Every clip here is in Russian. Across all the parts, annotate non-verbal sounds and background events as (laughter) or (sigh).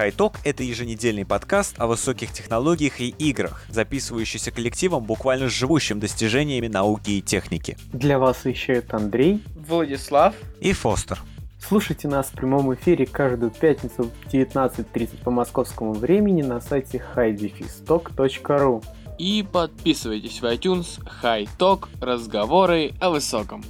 High это еженедельный подкаст о высоких технологиях и играх, записывающийся коллективом, буквально живущим достижениями науки и техники. Для вас вещают Андрей, Владислав и Фостер. Слушайте нас в прямом эфире каждую пятницу в 19.30 по московскому времени на сайте highdefistock.ru И подписывайтесь в iTunes High Talk разговоры о высоком.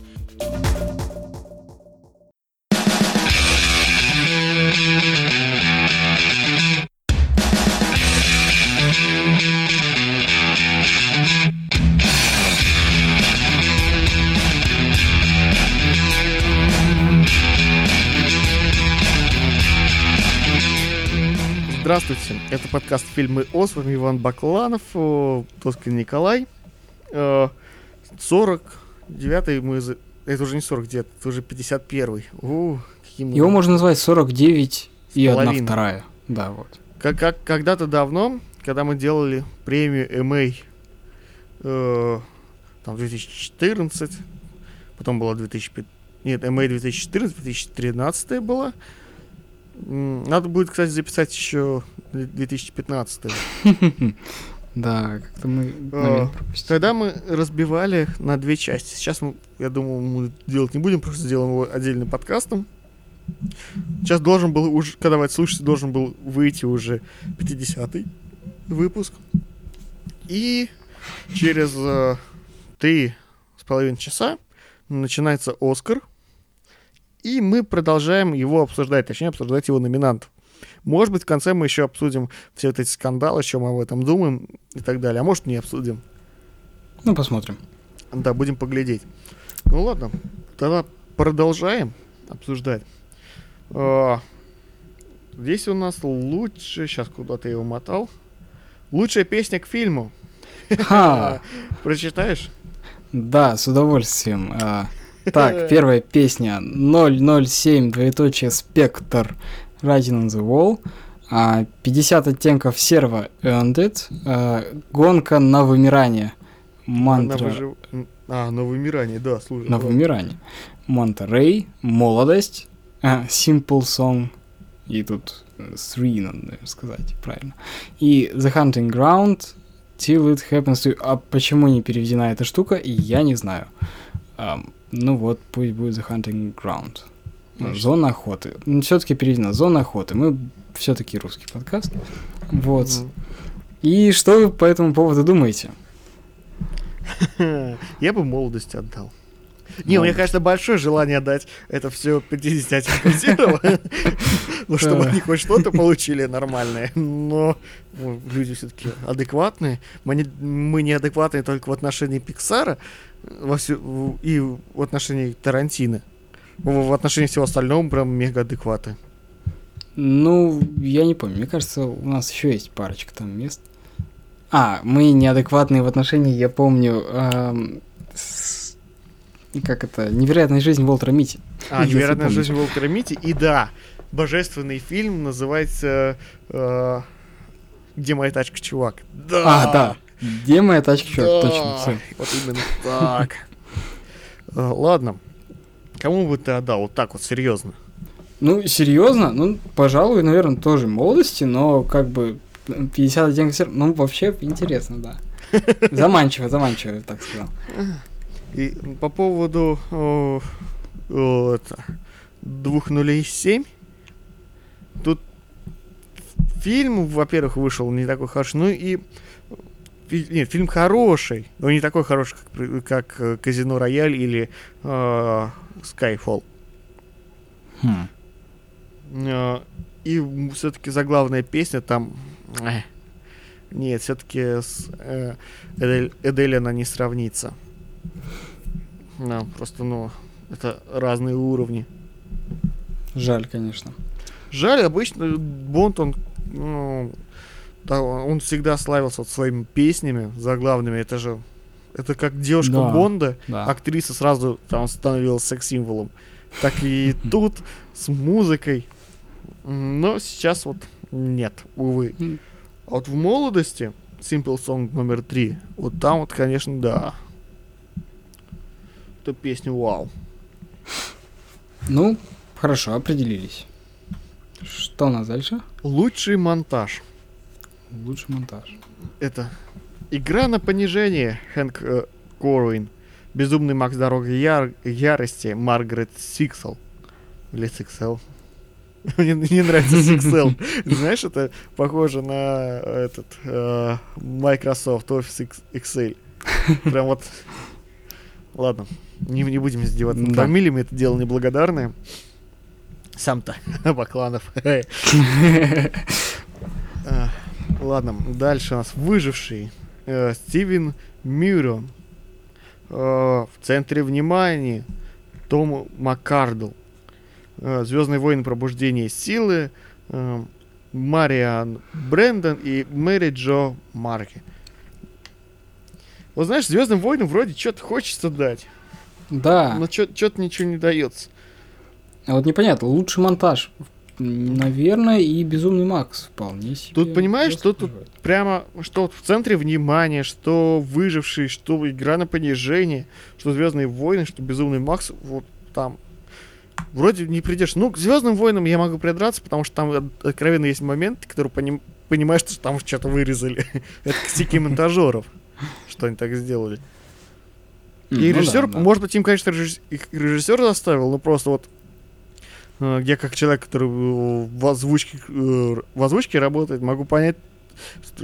Здравствуйте, это подкаст «Фильмы О», с вами Иван Бакланов, Тоскин Николай. 49-й мы... Это уже не 49, это уже 51-й. У, мы... Его можно назвать 49 и одна вторая. Да, вот. Как, как когда-то давно, когда мы делали премию MA э, там 2014, потом была 2005, нет, MA 2014, 2013 была, надо будет, кстати, записать еще 2015. (laughs) Да, как-то мы а, Когда мы разбивали на две части. Сейчас, я думаю, мы делать не будем, просто сделаем его отдельным подкастом. Сейчас должен был уже, когда вы это слушаете, должен был выйти уже 50-й выпуск. И через э, три с половиной часа начинается Оскар. И мы продолжаем его обсуждать, точнее, обсуждать его номинантов. Может быть, в конце мы еще обсудим все вот эти скандалы, что мы об этом думаем и так далее. А может, не обсудим. Ну, посмотрим. Да, будем поглядеть. Ну ладно, тогда продолжаем обсуждать. А, здесь у нас лучше... Сейчас куда-то я его мотал. Лучшая песня к фильму. Ха. (laughs) Прочитаешь? Да, с удовольствием. Так, первая песня 007, двоеточие, спектр, Writing on the Wall. 50 а, оттенков серва Earned It. А, гонка на вымирание. Мантра... Выжив... А, на вымирание, да, слушай. На вымирание. Манта Рэй, молодость, а, Simple Song, и тут Three, надо наверное, сказать, правильно. И The Hunting Ground, Till It Happens to... А почему не переведена эта штука, я не знаю. Um, ну вот, пусть будет The Hunting Ground. Конечно. Зона охоты. Ну, все-таки переведена. Зона охоты. Мы все-таки русский подкаст. Вот. Mm. И что вы по этому поводу думаете? (laughs) Я бы молодость отдал. Не, у меня, конечно, большое желание отдать это все 50 (laughs) ну, чтобы они хоть что-то получили нормальное. Но ну, люди все-таки адекватные. Мы неадекватные только в отношении Пиксара во всю, и в отношении Тарантино. В, в отношении всего остального прям мега адекваты. Ну, я не помню. Мне кажется, у нас еще есть парочка там мест. А, мы неадекватные в отношении, я помню, эм, с, как это, невероятная жизнь Волтера Мити. А, (laughs) невероятная жизнь Волтера Мити. И да, божественный фильм называется э, Где моя тачка, чувак? Да! А, да. Где моя тачка? Да. Точно. Все. Вот именно так. Э, ладно. Кому бы ты отдал вот так вот, серьезно? Ну, серьезно? Ну, пожалуй, наверное, тоже молодости, но как бы 50 оттенков серого, ну, вообще интересно, да. (laughs) Заманчиво, заманчиво, я так сказал. И по поводу о, о, это, двух нулей семь, тут фильм, во-первых, вышел не такой хороший, ну и нет, фильм хороший, но не такой хороший, как, как э, Казино Рояль или э, Skyfall. Хм. Э, и все-таки заглавная песня там... Э, нет, все-таки с э, Эдель, Эдель она не сравнится. Да, просто, ну, это разные уровни. Жаль, конечно. Жаль, обычно Бонд, он, ну, да, он всегда славился вот своими песнями заглавными. Это же, это как девушка да, Бонда, да. актриса сразу там становилась секс-символом. Так и (laughs) тут с музыкой. Но сейчас вот нет, увы. А вот в молодости Simple Song номер три, вот там вот, конечно, да. Это песня вау. Ну, хорошо, определились. Что Что у нас дальше? Лучший монтаж. Лучший монтаж. Это игра на понижение Хэнк э, Корвин. Безумный Макс Дорога Яр- Ярости Маргарет Сиксел. Или Сиксел. (laughs) Мне не нравится Сиксел. (laughs) Знаешь, это похоже на этот э, Microsoft Office Excel. Прям вот... Ладно, не, не будем издеваться над Да. фамилиями, это дело неблагодарное. Сам-то, (laughs) Бакланов. Ладно, дальше у нас выживший э, Стивен Мюррен. Э, в центре внимания Том Маккардл. Звездные войны пробуждение силы. э, Мариан Брэндон и Мэри Джо Марки. Вот знаешь, Звездным войнам вроде что-то хочется дать, Да. но что-то ничего не дается. А вот непонятно, лучший монтаж. Наверное, и Безумный Макс вполне себе. Тут, понимаешь, что тут прямо что вот в центре внимания, что выживший, что игра на понижение, что Звездные войны, что Безумный Макс, вот там. Вроде не придешь. Ну, к Звездным войнам я могу придраться, потому что там от- откровенно есть моменты, которые поним- понимаешь, что там что-то вырезали. (laughs) Это косяки монтажеров, что они так сделали. И ну режиссер, да. может быть, им, конечно, режиссер заставил, но просто вот я как человек, который э, в озвучке, э, в озвучке работает, могу понять,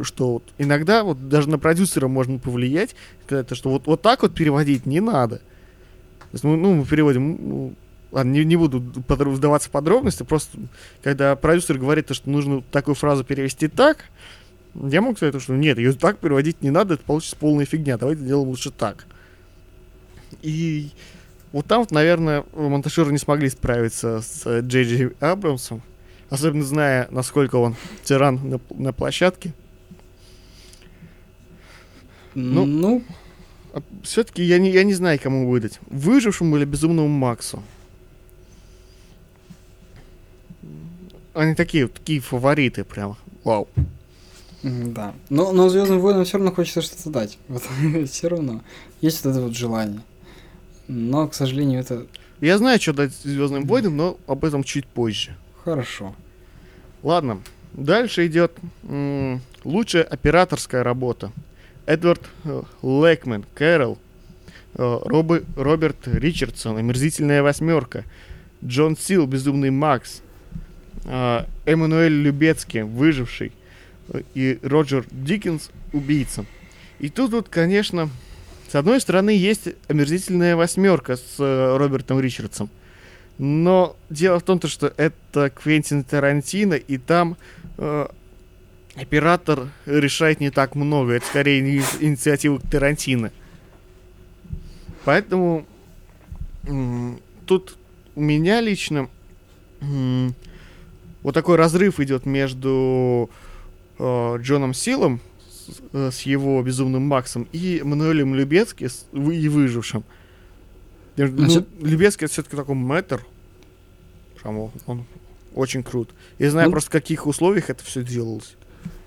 что- вот иногда вот даже на продюсера можно повлиять, это что вот, вот так вот переводить не надо. То есть, мы, ну, мы переводим, ну, ладно, не, не буду подро- вдаваться в подробности, просто когда продюсер говорит, то, что нужно такую фразу перевести так, я могу сказать, что нет, ее так переводить не надо, это получится полная фигня, давайте сделаем лучше так. И вот там, вот, наверное, монтажеры не смогли справиться с э, Джей Джей Абрамсом, особенно зная, насколько он тиран на, на площадке. ну, ну, Все-таки я не, я не знаю, кому выдать. Выжившему или безумному Максу. Они такие, такие фавориты прям. Вау. Да. Но, но Звездным войнам все равно хочется что-то дать. (laughs) Вот, все равно. Есть вот это вот желание. Но, к сожалению, это Я знаю, что дать Звездным войнам, но об этом чуть позже. хорошо. Ладно, дальше идет м, лучшая операторская работа. Эдвард э, Лэкмен, Кэрол, э, Робы- Роберт Ричардсон, Омерзительная восьмерка, Джон Сил, Безумный Макс, э, Эммануэль Любецкий, Выживший, э, и Роджер Диккенс, Убийца. И тут вот, конечно, с одной стороны есть Омерзительная восьмерка с э, Робертом Ричардсом. Но дело в том, то, что это Квентин Тарантино, и там э, оператор решает не так много. Это скорее не инициатива Тарантино. Поэтому тут у меня лично вот такой разрыв идет между э, Джоном Силом с, э, с его безумным Максом и Мануэлем Любецки с, и выжившим. Ну, Значит- Любецкий это все-таки такой мэтр. Прям он- очень крут. Я знаю Ну- просто, в каких условиях это все делалось.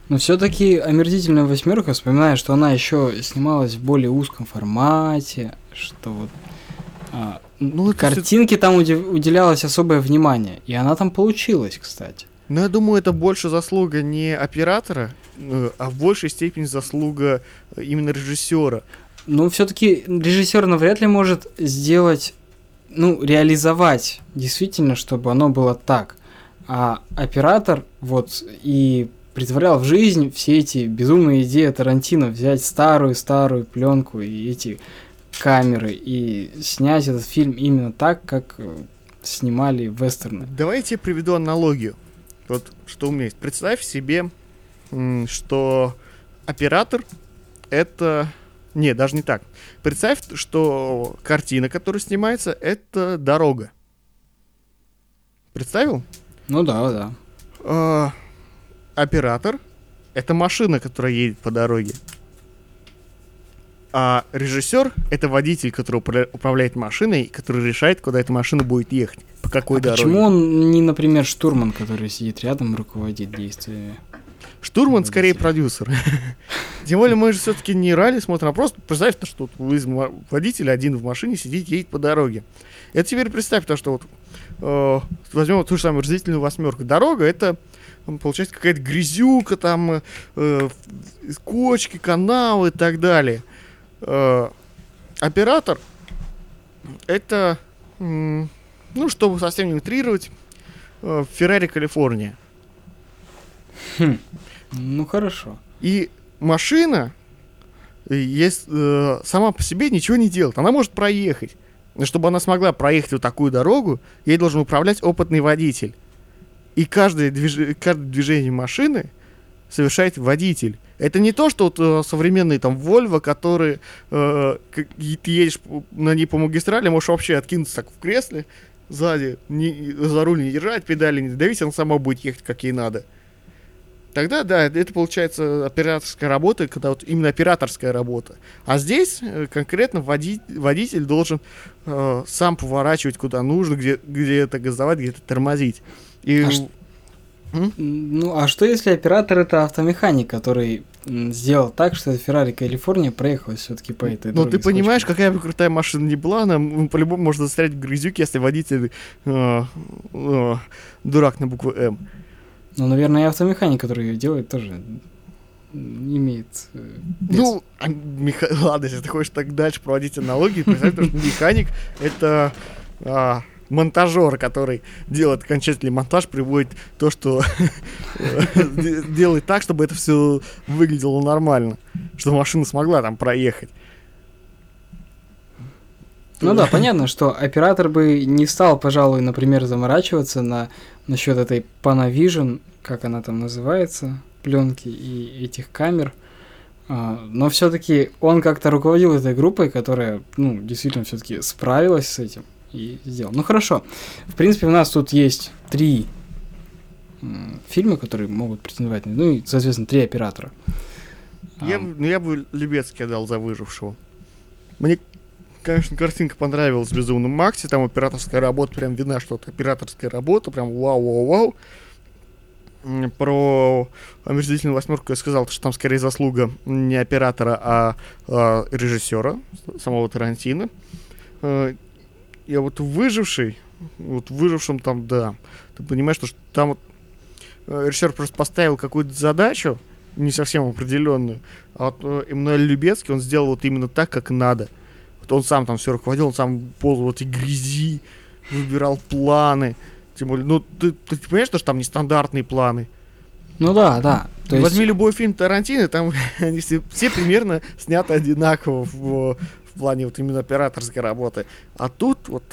Но все-таки омерзительная восьмерка, вспоминаю, что она еще снималась в более узком формате, что вот а, Ну, это картинке там уди- уделялось особое внимание, и она там получилась, кстати. Но я думаю, это больше заслуга не оператора, э, а в большей степени заслуга э, именно режиссера. Но все-таки режиссер навряд ли может сделать, ну, реализовать действительно, чтобы оно было так. А оператор вот и притворял в жизнь все эти безумные идеи Тарантино, взять старую-старую пленку и эти камеры и снять этот фильм именно так, как э, снимали вестерны. Давай я приведу аналогию. Вот что у меня есть. Представь себе, что оператор это... Не, даже не так. Представь, что картина, которая снимается, это дорога. Представил? Ну да, да. А, оператор это машина, которая едет по дороге. А режиссер это водитель, который упра- управляет машиной, который решает, куда эта машина будет ехать, по какой А дороге. почему он не, например, штурман, который сидит рядом и руководит действиями? Штурман скорее продюсер. (laughs) Тем более мы же все-таки не ралли смотрим, а просто представь, то, что вот из водитель один в машине сидит, едет по дороге. Это теперь представь то, что вот э, возьмем ту же самую разделительную восьмерку. Дорога это получается какая-то грязюка, там э, э, кочки, каналы и так далее. Э, оператор это, ну, чтобы совсем не утрировать, э, Феррари Калифорния. Ну хорошо. И машина э, есть, э, сама по себе ничего не делает. Она может проехать. Но чтобы она смогла проехать вот такую дорогу, ей должен управлять опытный водитель. И каждое, движ... каждое движение машины совершает водитель. Это не то, что вот, э, современные там Volvo, которые э, ты едешь на ней по магистрали, можешь вообще откинуться так в кресле сзади, не, за руль не держать, педали не давить, она сама будет ехать как ей надо. Тогда, да, это получается операторская работа, когда вот именно операторская работа. А здесь э, конкретно води- водитель должен э, сам поворачивать куда нужно, где, где-то газовать, где-то тормозить. И А ш- Ну, а что если оператор это автомеханик, который м, сделал так, что Феррари Калифорния проехалась все-таки по этой дороге ты понимаешь, кочками? какая бы крутая машина ни была, она по-любому может застрять в грязюке, если водитель э, э, дурак на букву М. Ну, наверное, и автомеханик, который ее делает, тоже имеет э. Ну, а меха- (laughs) ладно, если ты хочешь так дальше проводить аналогии, представь, что механик — это а, монтажер, который делает окончательный монтаж, приводит то, что (laughs) делает так, чтобы это все выглядело нормально, чтобы машина смогла там проехать. Ну да, понятно, что оператор бы не стал, пожалуй, например, заморачиваться на насчет этой Panavision, как она там называется, пленки и этих камер. А, Но все-таки он как-то руководил этой группой, которая, ну, действительно все-таки справилась с этим и сделал. Ну хорошо. В принципе, у нас тут есть три фильма, которые могут претендовать на, ну и, соответственно, три оператора. Я, А, бы- ну, я бы Любецкий дал за выжившего. Мне, конечно, картинка понравилась в «Безумном Максе», там операторская работа, прям видна, что это операторская работа, прям вау-вау-вау. Про омерзительную восьмерку я сказал, что там скорее заслуга не оператора, а, а режиссера, самого Тарантино. Я вот выживший, вот выжившим там, да, ты понимаешь, что там вот э, режиссер просто поставил какую-то задачу, не совсем определенную, а вот э, Эммануэль Любецкий, он сделал вот именно так, как надо. Вот он сам там все руководил, он сам ползал в этой грязи, выбирал планы. Тем более, ну, ты, ты понимаешь, что там нестандартные планы? Ну да, да. То есть- Возьми любой фильм Тарантино, там (laughs) они все, все примерно сняты одинаково в, в плане вот именно операторской работы. А тут вот,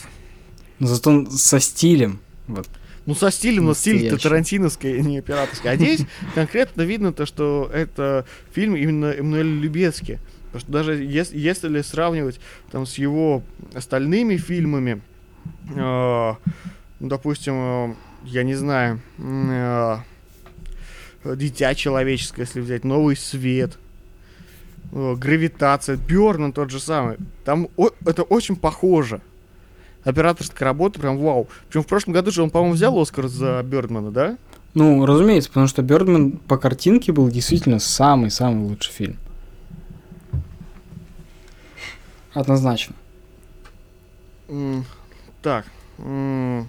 Зато он со стилем. Вот. ну, со стилем, но стиль-то тарантиновский, а не операторский. А здесь (laughs) конкретно видно то, что это фильм именно Эммануэля Любецки. Потому что даже если, если сравнивать там с его остальными фильмами, э, ну, допустим, э, я не знаю, э, Дитя человеческое, если взять, Новый свет, Гравитация, Бёрн тот же самый. Там о- это очень похоже. Операторская работа прям вау. Причем в прошлом году же он, по-моему, взял Оскар за Бёрдмана, да? Ну, разумеется, потому что Бёрдман по картинке был действительно самый-самый лучший фильм. Однозначно. М, Так. м.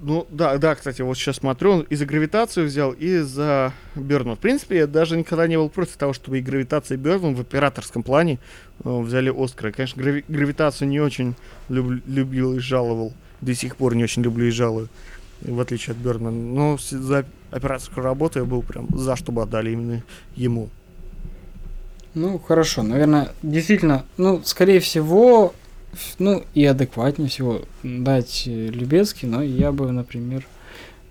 Ну, да, да, кстати, вот сейчас смотрю, он и за гравитацию взял, и за Бёрдман. В принципе, я даже никогда не был против того, чтобы и гравитация, и Бёрдман в операторском плане э, взяли Оскара. Конечно, грави- гравитацию не очень люб- любил и жаловал. До сих пор не очень люблю и жалую, в отличие от Бёрдмана. Но за операторскую работу я был прям за, чтобы отдали именно ему. Ну, хорошо, наверное, действительно, ну, скорее всего, ну, и адекватнее всего дать э, Любецкий, но я бы, например,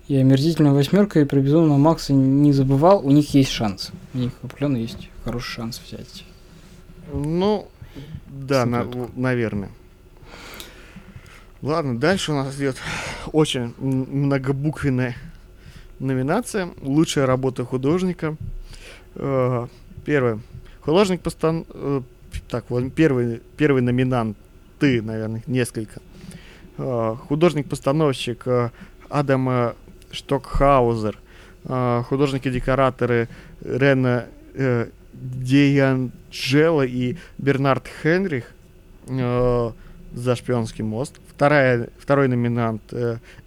и омерзительную восьмерку, и про безумного Макса не забывал, у них есть шанс. У них определенно есть хороший шанс взять. Ну, да, на- наверное. Ладно, дальше у нас идет очень многобуквенная номинация. Лучшая работа художника. Э, Первое. Художник постан... э, Так, вот первый, первый номинант. Ты, наверное, несколько. Э, Художник-постановщик э, Штокхаузер. Э, Художники-декораторы Рена Дианджело и Бернард Хенрих. За «Шпионский мост». Вторая, второй номинант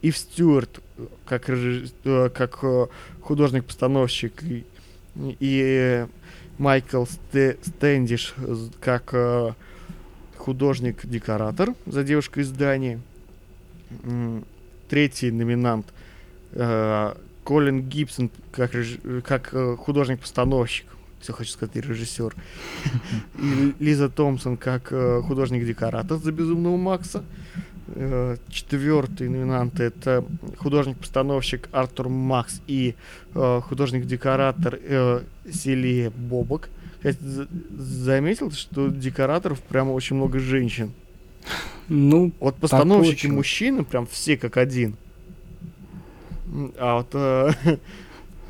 Ив Стюарт как, как художник-постановщик и, Майкл Сте- Стэндиш как э, художник-декоратор за «Девушка из Дании». Третий номинант э, Колин Гибсон как, реж- как э, художник-постановщик. Все хочу сказать, и режиссер. (laughs) И Лиза Томпсон как э, художник-декоратор за «Безумного Макса». Э, Четвертый номинант это художник-постановщик Артур Макс и э, художник-декоратор э, Селия Бобок. За- заметил, что декораторов прямо очень много женщин. Ну, Вот постановщики мужчины прям все как один. А вот э, (laughs)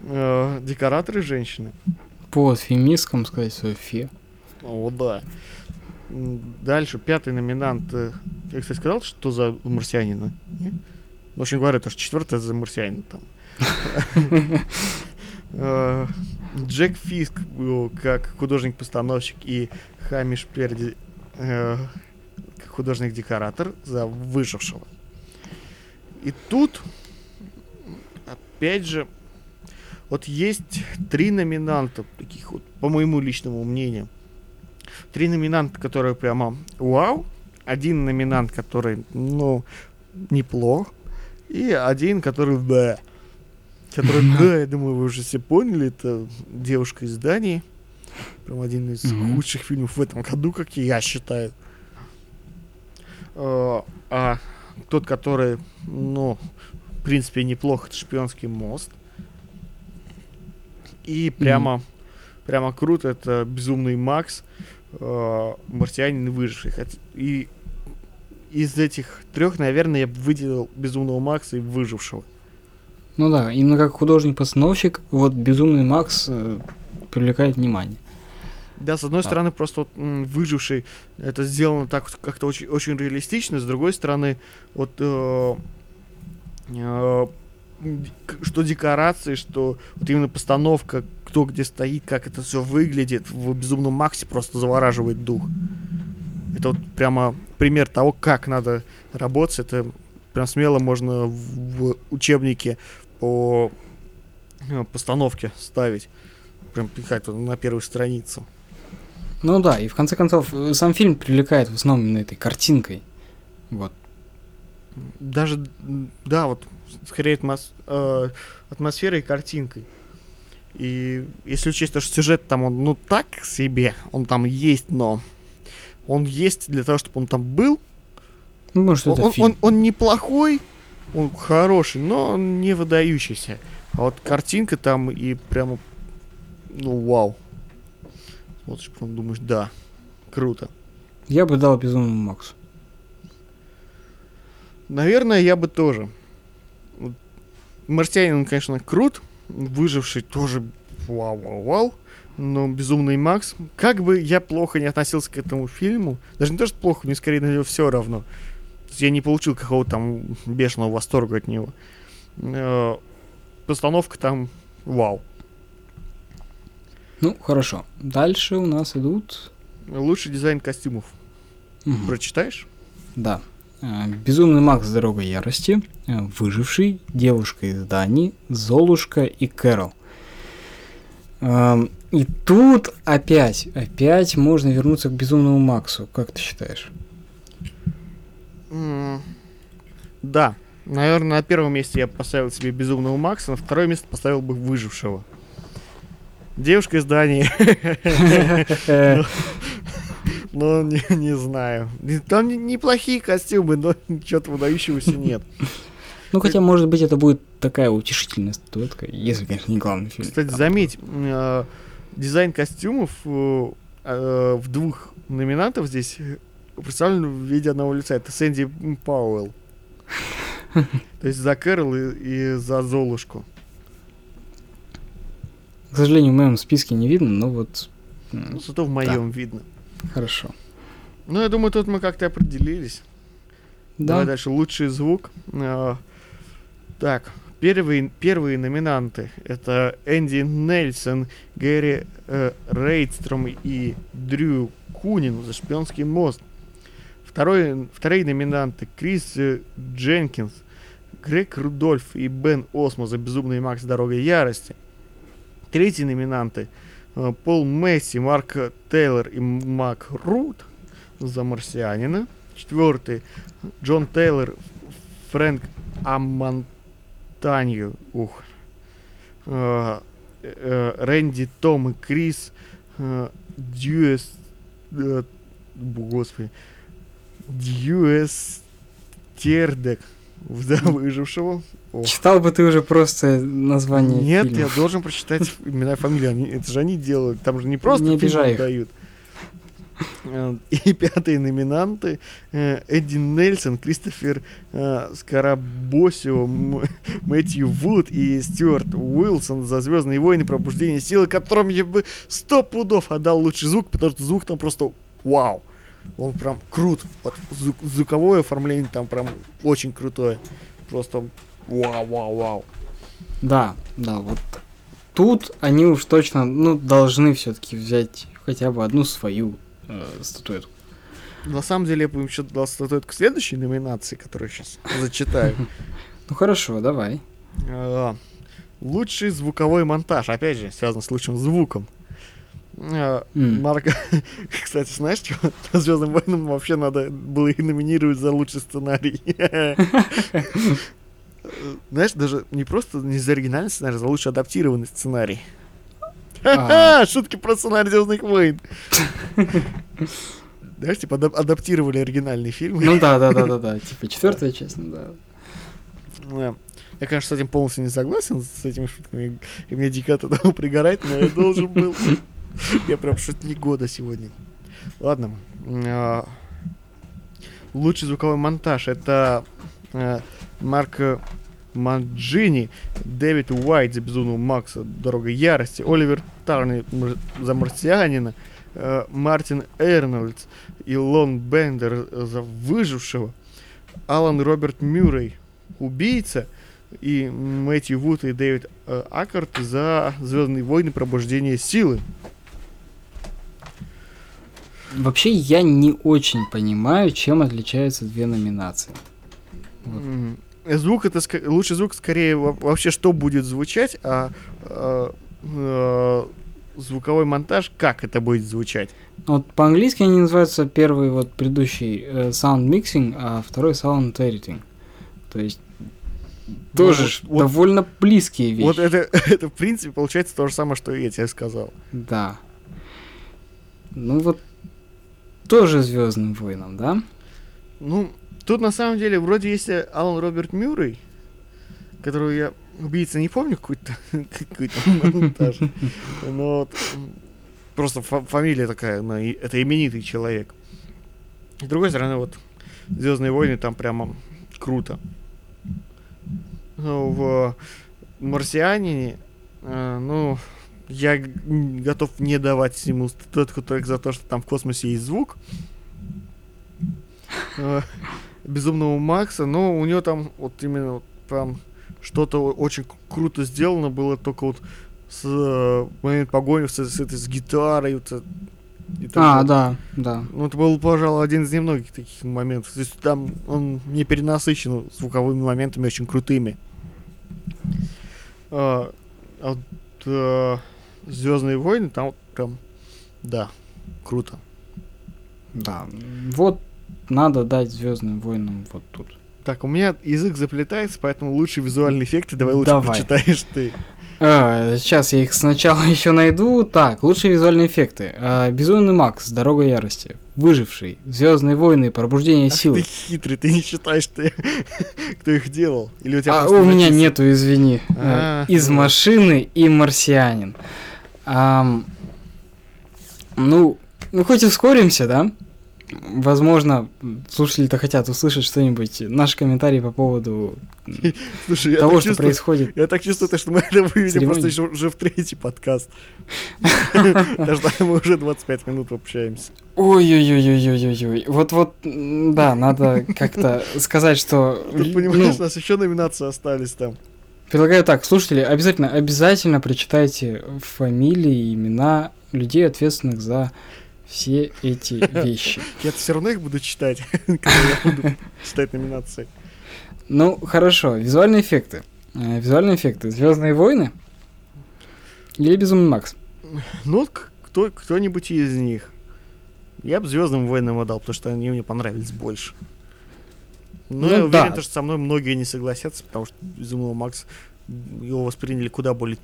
э, декораторы женщины. по феминисткам сказать свое фе. О, да. Дальше, пятый номинант. э, Я, кстати, сказал, что за марсианина? Не? В общем говоря, то, что четвертое за марсианина там. (laughs) Джек Фиск был как художник-постановщик и Хамиш Перди э, художник-декоратор за выжившего. И тут, опять же, вот есть три номинанта, таких вот, по моему личному мнению. Три номинанта, которые прямо вау. Один номинант, который, ну, неплох. И один, который да. Который, да, я думаю, вы уже все поняли, это девушка из Дании. Прям один из худших фильмов в этом году, как я считаю. Э, А тот, который, ну, в принципе, неплохо, это шпионский мост. И прямо, прямо круто, это безумный Макс, э, марсианин и выживший. И из этих трех, наверное, я бы выделил безумного Макса и выжившего. Ну да, именно как художник-постановщик, вот Безумный Макс э, привлекает внимание. Да, с одной Да. стороны, просто вот, м, выживший, это сделано так вот как-то очень, очень реалистично, с другой стороны, вот э, э, что декорации, что вот именно постановка, кто где стоит, как это все выглядит в Безумном Максе просто завораживает дух. Это вот прямо пример того, как надо работать. Это прям смело можно в, в учебнике по э, постановке ставить. Прям пихать на первую страницу. Ну да, и в конце концов, э, сам фильм привлекает в основном именно этой картинкой. Вот. Даже, да, вот, скорее атмос- э, атмосферой и картинкой. И если учесть то, что сюжет там, он, ну, так себе, он там есть, но он есть для того, чтобы он там был. Ну, может, Он, это он, фильм. он- он неплохой, он хороший, но он не выдающийся. А вот картинка там и прямо, ну, вау. Смотришь, прям думаешь, да, круто. Я бы дал Безумному Максу. Наверное, я бы тоже. Марсианин, он, конечно, крут. Выживший тоже вау-вау-вау. Но Безумный Макс, как бы я плохо не относился к этому фильму, даже не то, что плохо, мне скорее на него все равно. Я не получил какого-то там бешеного восторга от него. Э, Постановка там вау. Ну, хорошо. Дальше у нас идут... Лучший дизайн костюмов. Мгм. Прочитаешь? Да. Э, Безумный Макс Дорога Ярости, э, Выживший, Девушка из Дании, Золушка и Кэрол. Эм, И тут опять, опять можно вернуться к Безумному Максу. Как ты считаешь? М, Да. Наверное, на первом месте я поставил себе Безумного Макса, на второе место поставил бы Выжившего. Девушка из Дании. Ну, не, не знаю. Там не- неплохие костюмы, но чего-то выдающегося нет. Ну, хотя, может быть, это будет такая утешительная статуэтка, если, конечно, не главный фильм. Кстати, заметь, э, дизайн костюмов э, э, в двух номинантах здесь представлен в виде одного лица. Это Сэнди Пауэлл. То есть за Кэрол и, и за Золушку. К сожалению, в моем списке не видно, но вот... Ну, зато в моем видно. Хорошо. Ну, я думаю, тут мы как-то определились. Да. Давай дальше. Лучший звук. А, так, первые, первые номинанты. Это Энди Нельсон, Гэри э, Рейдстром и Дрю Кунин за «Шпионский мост». Второй, вторые номинанты Крис э, Дженкинс, Грег Рудольф и Бен Осмо за «Безумный Макс. Дорога ярости». Третьи номинанты э, Пол Месси, Марк Тейлор и Мак Рут за «Марсианина». Четвертый Джон Тейлор, Фрэнк Амантанью, ух, э, Рэнди Том и Крис Дьюэс, господи, Дьюэс Тердек за выжившего. Ох. Читал бы ты уже просто название Нет, фильма. я должен прочитать имена и фамилии. Они- это же они делают. Там же не просто Не обижай их. дают. Э, И пятые номинанты э, Эдди Нельсон, Кристофер э, Скарабосио, Мэтью Вуд и Стюарт Уилсон за Звездные войны Пробуждение силы, которым я бы сто пудов отдал лучший звук, потому что звук там просто вау. Он прям крут. Вот звук- звуковое оформление там прям очень крутое. Просто вау, вау, вау. Да, да, вот тут они уж точно, ну, должны все-таки взять хотя бы одну свою э, статуэтку. На самом деле, я бы еще дал статуэтку следующей номинации, которую сейчас зачитаю. (laughs) Ну хорошо, давай. А, Лучший звуковой монтаж. Опять же, связан с лучшим звуком. А. Марк, (laughs) кстати, знаешь, что (laughs) Звездным войнам вообще надо было их номинировать за лучший сценарий. (laughs) Знаешь, даже не просто не за оригинальный сценарий, а за лучше адаптированный сценарий. Ха-ха, Шутки про сценарий Звездных войн. Знаешь, типа адап- адаптировали оригинальный фильм. Ну да, да, да, да, да. Типа четвертая часть, ну да. Да. Я, конечно, с этим полностью не согласен, с этими шутками. И мне дико от этого пригорать, но я должен был. Я прям шутник года сегодня. Ладно. а, Лучший звуковой монтаж. Это а, Марк э, Манджини, Дэвид Уайт за Безумного Макса, Дорога ярости, Оливер Тарни за Марсианина, э, Мартин Эрнольдс и Лон Бендер за Выжившего, Алан Роберт Мюррей, Убийца, и Мэтью Вуд и Дэвид э, Аккарт за Звездные войны Пробуждение силы. Вообще я не очень понимаю, чем отличаются две номинации. Вот. М, Звук это лучший звук скорее во- вообще что будет звучать, а э, э, звуковой монтаж как это будет звучать. Вот по-английски они называются первый вот предыдущий э, sound mixing, а второй sound editing. То есть тоже вот- ж вот- довольно близкие вещи. Вот это, (laughs) это в принципе получается то же самое, что и я тебе сказал. Да. Ну вот тоже Звездным войнам, да? Ну, тут на самом деле вроде есть Алан Роберт Мюррей, которого я убийца не помню какой-то (laughs) какой-то монтаж. Но вот, просто фа- фамилия такая, ну, это именитый человек. С другой стороны, вот Звездные войны там прямо круто. Ну, в Марсианине, э, ну, я готов не давать ему статуэтку только за то, что там в космосе есть звук. (laughs) Э, Безумного Макса, но у него там вот именно вот прям что-то очень круто сделано было только вот с э, момент погони с, с этой с гитарой. Вот, и так А, вот. да, да. Ну, это был, пожалуй, один из немногих таких моментов. То есть там он не перенасыщен звуковыми моментами очень крутыми. А, а вот Звездные войны там прям, да, круто. Да. Вот надо дать Звездным войнам вот тут. Так, у меня язык заплетается, поэтому лучшие визуальные эффекты давай лучше Давай. прочитаешь ты. А, сейчас я их сначала (laughs) еще найду. Так, лучшие визуальные эффекты. А, Безумный Макс, Дорога ярости. Выживший. Звездные войны, Пробуждение Ах силы. ты хитрый, ты не считаешь, я- (laughs) кто их делал? Или у тебя А, у меня нету, извини. А, Из машины и марсианин. Ам, ну, ну, хоть и ускоримся, да? Возможно, слушатели-то хотят услышать что-нибудь, наши комментарии по поводу (laughs) Слушай, того, что чувствую, происходит. Я так чувствую, что мы это выведем Церемония. просто еще уже в третий подкаст. (laughs) Потому что мы уже 25 минут общаемся. Ой-ой-ой-ой-ой-ой. Вот-вот, да, надо как-то (laughs) сказать, что... Ну, понимаешь, у нас еще номинации остались там. Предлагаю так, слушатели, обязательно, обязательно прочитайте фамилии имена людей, ответственных за все эти (laughs) вещи. Я все равно их буду читать, (laughs) когда я буду читать номинации. Ну, хорошо, визуальные эффекты. Э, Визуальные эффекты. Звездные войны или Безумный Макс? Ну, кто, кто-нибудь из них. Я бы Звездным войнам отдал, потому что они мне понравились больше. Но Ну я уверен, да. что со мной многие не согласятся, потому что Безумного Макс его восприняли куда более,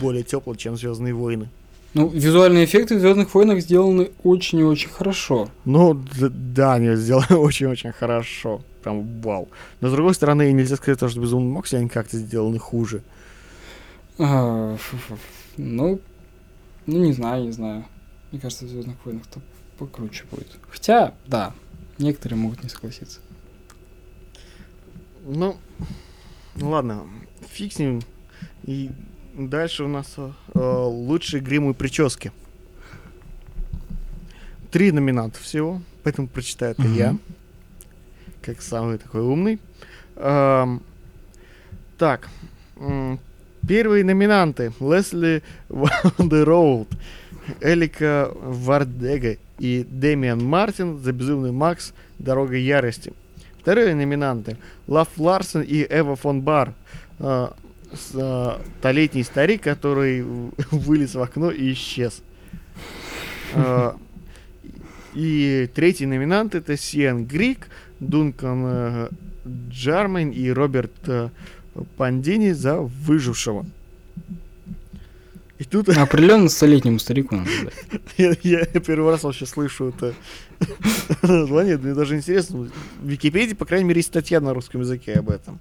более тепло, чем Звездные войны. Ну, визуальные эффекты в Звездных войнах сделаны очень и очень хорошо. Ну, да, они сделали (laughs) очень-очень хорошо. Прям вау. Но с другой стороны, нельзя сказать, то, что Безумный Макс они как-то сделаны хуже. А, Ну, ну не знаю, не знаю. Мне кажется, в Звездных войнах то покруче будет. Хотя, да, некоторые могут не согласиться. Ну, ну ладно, фиг с ним. И дальше у нас э, лучшие гримы и прически. Три номинанта всего, поэтому прочитаю это я, как самый такой умный. Ам, так, м, первые номинанты. Лесли Вандероуд, Элика Вардега и Дэмиан Мартин за «Безумный Макс. Дорога ярости». Вторые номинанты. Лав Ларсон и Эва фон Бар. э, с, э, столетний старик, который (laughs) вылез в окно и исчез. Э, И третий номинант это Сиан Грик, Дункан Джармен и Роберт Пандини за выжившего. И тут Определенно столетнему старику я, я первый раз вообще слышу это название, мне даже интересно. В Википедии, по крайней мере, есть статья на русском языке об этом.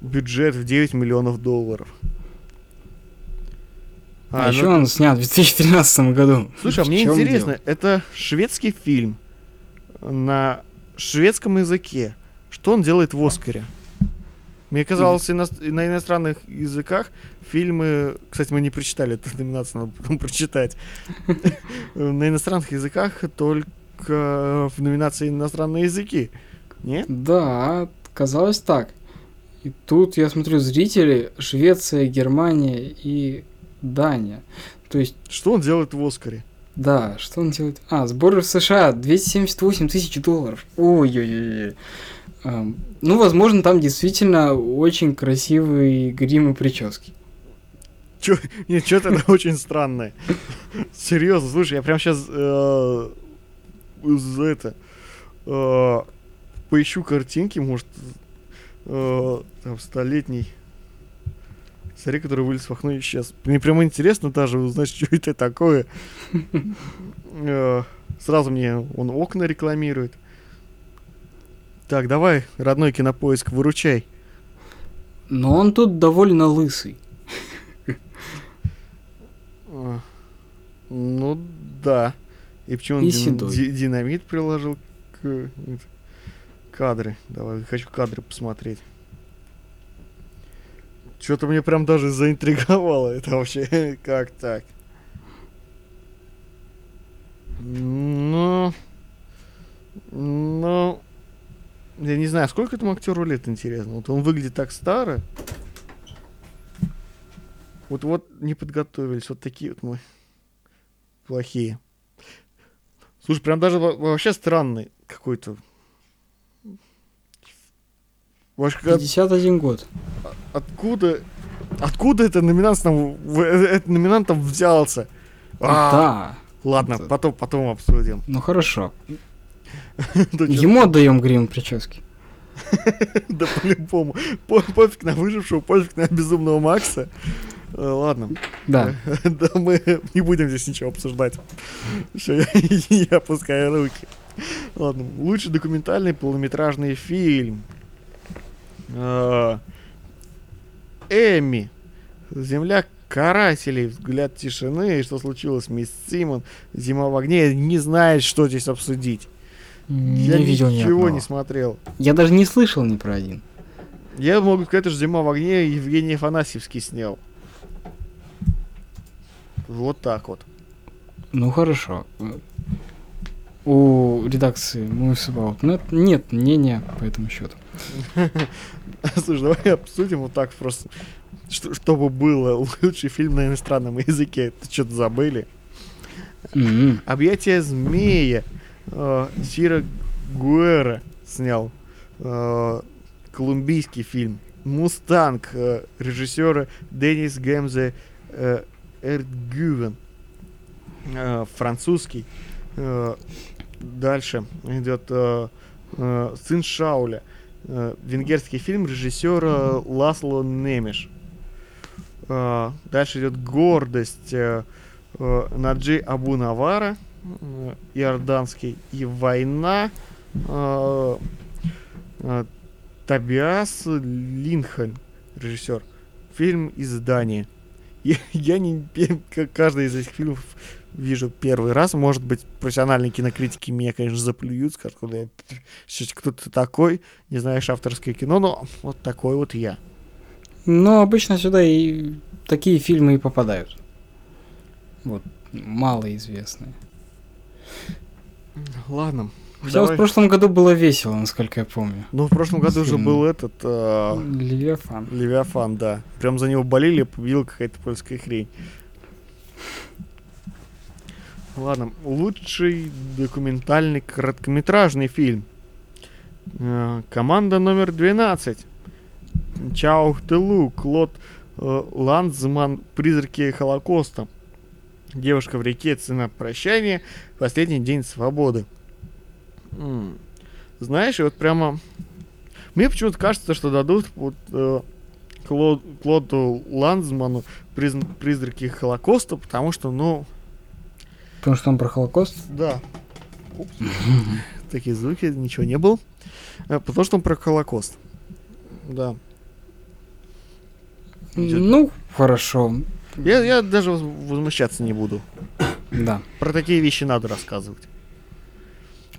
Бюджет в 9 миллионов долларов. А, ну, еще он снят в 2013 году. Слушай, а мне интересно, дело? это шведский фильм на шведском языке. Что он делает в Оскаре? Мне казалось, ино- на иностранных языках фильмы... Кстати, мы не прочитали эту номинацию, надо потом прочитать. (laughs) На иностранных языках только в номинации иностранные языки. Нет? Да, казалось так. И тут я смотрю зрители Швеция, Германия и Дания. То есть, Что он делает в Оскаре? Да, что он делает? А, сборы в США 278 тысяч долларов. Ой-ой-ой. Эм, ну, возможно, там действительно очень красивые грим и прически. Чё, (laughs) нет, что-то это очень странное. (laughs) Серьезно, слушай, я прям сейчас за это э, поищу картинки, может, э, там столетний старик, который вылез в окно и исчез. Мне прям интересно даже узнать, (laughs) что это такое. Э, Сразу мне он окна рекламирует. Так, давай, родной кинопоиск, выручай. Но он тут довольно лысый. А, Ну да. И почему он динамит приложил к кадры? Давай, хочу кадры посмотреть. Что-то мне прям даже заинтриговало это вообще. (laughs) Как так? Ну... Ну... Я не знаю, сколько этому актеру лет, интересно. Вот он выглядит так старо. Вот вот не подготовились, вот такие вот мы плохие. Слушай, прям даже во- вообще странный какой-то. Как- 51 год. откуда, откуда это номинант там, в- э, этот номинант там взялся? А, Да. Ладно, это- потом, потом обсудим. Ну хорошо. (laughs) Ему отдаем грим прически. (laughs) Да по-любому. По- Пофиг на выжившего, пофиг на безумного Макса. Э, Ладно. Да. (laughs) Да мы не будем здесь ничего обсуждать. Всё, я, я опускаю руки. Ладно, лучший документальный полнометражный фильм. А, Эми. Земля карателей. Взгляд тишины. Что случилось, мисс Симон? Зима в огне. Не знает, что здесь обсудить. Не я видел ни ничего одного. не смотрел. Я даже не слышал ни про один. Я могу сказать, что «Зима в огне» Евгений Афанасьевский снял. Вот так вот. Ну хорошо. У редакции Moves About Net нет мнения по этому счету. (laughs) Слушай, давай обсудим вот так просто. что, чтобы было лучший фильм на иностранном языке. Это что-то забыли. М, Объятие змея. Э, Сира Гуэра снял. Э, колумбийский фильм. Мустанг. Э, режиссера Денис Гемзе э, Эргювен. Э, французский. Э, дальше идет э, э, Сын Шауля. Э, венгерский фильм режиссера Ласло Немеш. Э, дальше идет Гордость. Э, э, Наджи Абу Навара, э, иорданский, и Война, э, э, Табиас Линхольм, режиссер. Фильм из Дании. Я, (laughs) я не каждый из этих фильмов вижу первый раз. Может быть, профессиональные кинокритики меня, конечно, заплюют, скажут, «Да, что кто ты такой, не знаешь авторское кино, но вот такой вот я. Ну, обычно сюда и такие фильмы и попадают. Вот, малоизвестные. Ладно. Хотя давай. в прошлом году было весело, насколько я помню. Ну, в прошлом году же Фильм. был этот... э, Левиафан. Левиафан, да. Прям за него болели, победила какая-то польская хрень. Ладно, лучший документальный короткометражный фильм. Э, Команда номер 12. Чао в тылу. Клод э, Ландзман. Призраки Холокоста. Девушка в реке. Цена прощания. Последний день свободы. Знаешь, вот прямо... Мне почему-то кажется, что дадут вот э, Клод- Клоду Ландзману призн- призраки Холокоста, потому что, ну, Потому что он про Холокост. да. (laughs) Такие звуки, ничего не было. Э, Потому что он про Холокост. Да. Ну, хорошо. Я, я даже воз- возмущаться не буду. Да. Про такие вещи надо рассказывать.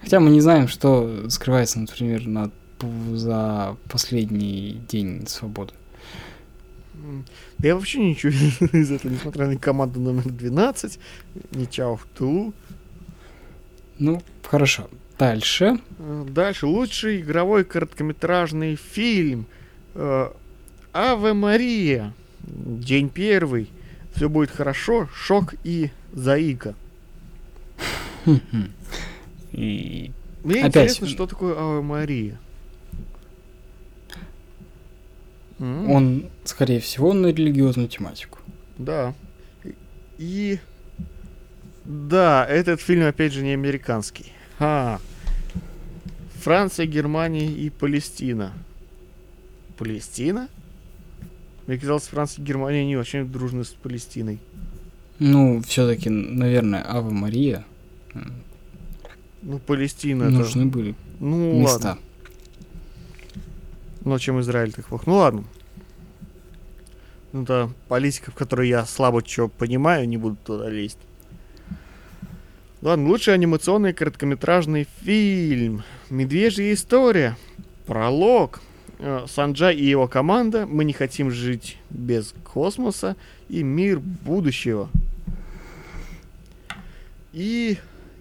Хотя мы не знаем, что скрывается, например, на, за последний день свободы. Да я вообще ничего (laughs) из этого, несмотря на команду номер 12, не чао в тылу. Ну, хорошо. Дальше. Э, Дальше. Лучший игровой короткометражный фильм. Э, Аве Мария. День первый. Все будет хорошо. Шок и Заика. И Мне Опять. интересно, что такое Аве Мария. М, он, скорее всего, на религиозную тематику. Да. И-. Да, этот фильм, опять же, не американский. А. Франция, Германия и Палестина. Палестина? Мне казалось, Франция и Германия не очень дружны с Палестиной. Ну, все-таки, наверное, Ава Мария. Ну, Палестина это- Нужны были Ну, места. ладно. Ну, а чем Израиль так плохо? Ну, ладно. Ну, да, в которой я слабо что понимаю, не буду туда лезть. Ладно, лучший анимационный короткометражный фильм. Медвежья история. Пролог. Э, Санджай и его команда. Мы не хотим жить без космоса. И мир будущего. И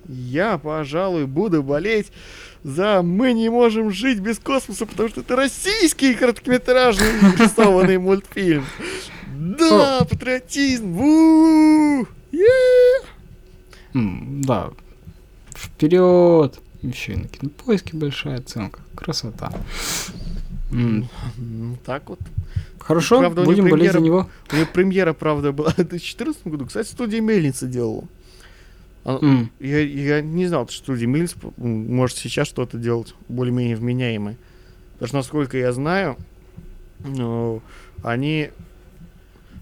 я, пожалуй, буду болеть за «Мы не можем жить без космоса», потому что это российский короткометражный нарисованный мультфильм. Да, патриотизм! Да. Вперед! Еще и на кинопоиске большая оценка. Красота. Ну, Так вот. Хорошо, будем болеть за него. У нее премьера, правда, была в 2014 году. Кстати, студия Мельница делала. М, Я, я не знал, что студия Мельница м, может сейчас что-то делать более-менее вменяемое. Потому что, насколько я знаю, ну, они...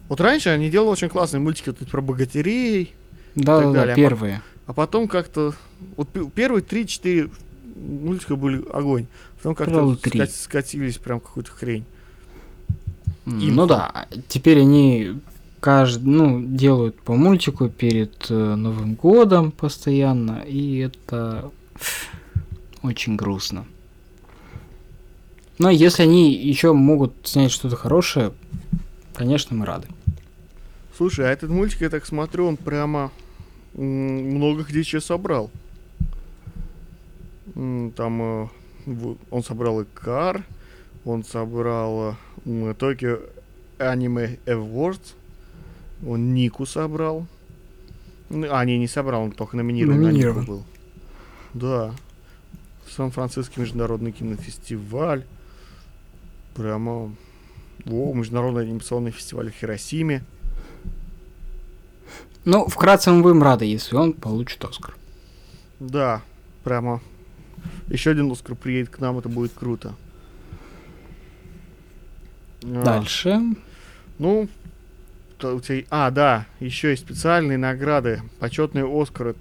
Вот раньше они делали очень классные мультики вот про богатырей, Да, да, далее. да, первые. А потом как-то... Вот пе- первые 3-4 мультика были огонь. Потом как-то Пожалуй, три. ска- скатились прям какую-то хрень. Им- Ну да, теперь они каждый, ну, делают по мультику перед э, Новым годом постоянно, и это очень грустно. Но если они еще могут снять что-то хорошее, конечно, мы рады. Слушай, а этот мультик, я так смотрю, он прямо много где чего собрал. Там э, он собрал и Кар, он собрал э, Токио Anime Awards. Он Нику собрал. Ну, А, не, не собрал, он только номинирован, Номинирован. на Нику был. Да. Сан-Франциский международный кинофестиваль. Прямо... О, международный анимационный фестиваль в Хиросиме. Ну, вкратце мы будем рады, если он получит Оскар. Да, прямо. Еще один Оскар приедет к нам, это будет круто. А, Дальше. Ну, у тебя- А, да, еще есть специальные награды, почетные Оскары.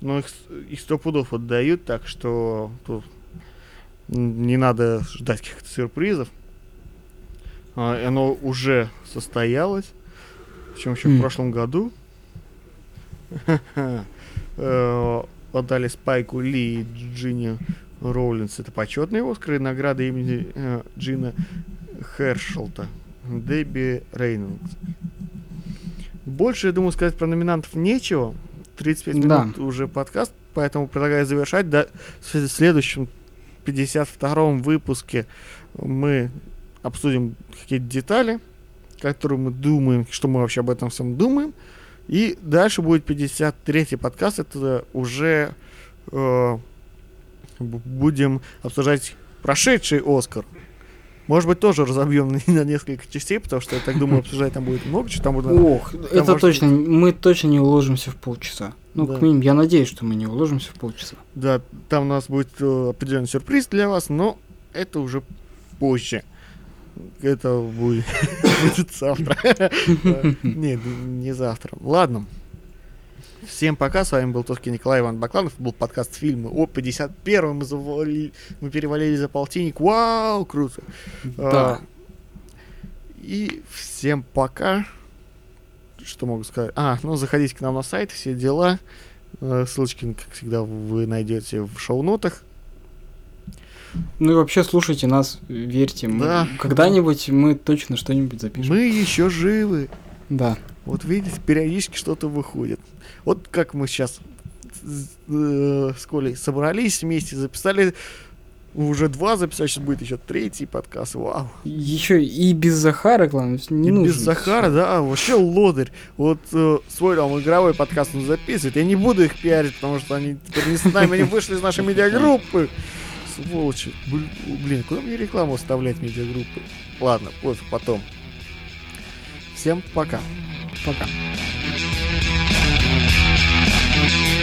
Но их, их сто пудов отдают, так что тут не надо ждать каких-то сюрпризов. А, оно уже состоялось, причем еще М. в прошлом году. (laughs) Э, Отдали Спайку Ли и Джинни Роулинс. Это почетные Оскары и награды имени э, Джина Хершелта. Дебби Рейнольдс. Больше, я думаю, сказать про номинантов нечего. 35 Да. минут уже подкаст, поэтому предлагаю завершать. Да, в следующем 52-м выпуске мы обсудим какие-то детали, которые мы думаем, что мы вообще об этом всем думаем. И дальше будет 53-й подкаст. Это уже э, будем обсуждать прошедший Оскар. Может быть, тоже разобьем (laughs) на, несколько частей, потому что я так думаю, обсуждать там будет много чего. Там будет Ох, это может точно, мы точно не уложимся в полчаса. Ну, Да. к минимуму, я надеюсь, что мы не уложимся в полчаса. Да, там у нас будет э, определенный сюрприз для вас, но это уже позже. Это будет, (laughs) завтра. (laughs) Нет, не завтра. Ладно. Всем пока, с вами был Тоски Николай Иван Бакланов, был подкаст фильмы о 51-м, мы, завалили- мы перевалили за полтинник, вау, круто. Да. А, И всем пока. Что могу сказать? А, ну заходите к нам на сайт, все дела. Э, Ссылочки, как всегда, вы найдете в шоу-нотах. Ну и вообще слушайте нас, верьте. мы- Да. Когда-нибудь мы точно что-нибудь запишем. Мы еще живы. Да. Вот видите, периодически что-то выходит. Вот как мы сейчас с, э, с Колей собрались вместе, записали уже два записать, сейчас будет еще третий подкаст. Вау. Еще и без Захара, главное, не И нужно. без Захара, да, вообще лодырь. Вот э, свой там игровой подкаст он записывает. Я не буду их пиарить, потому что они теперь не с нами, они вышли из нашей медиагруппы. Сволочи. Блин, куда мне рекламу оставлять медиагруппы? Ладно, пофиг, потом. Всем пока. Пока. Thank you.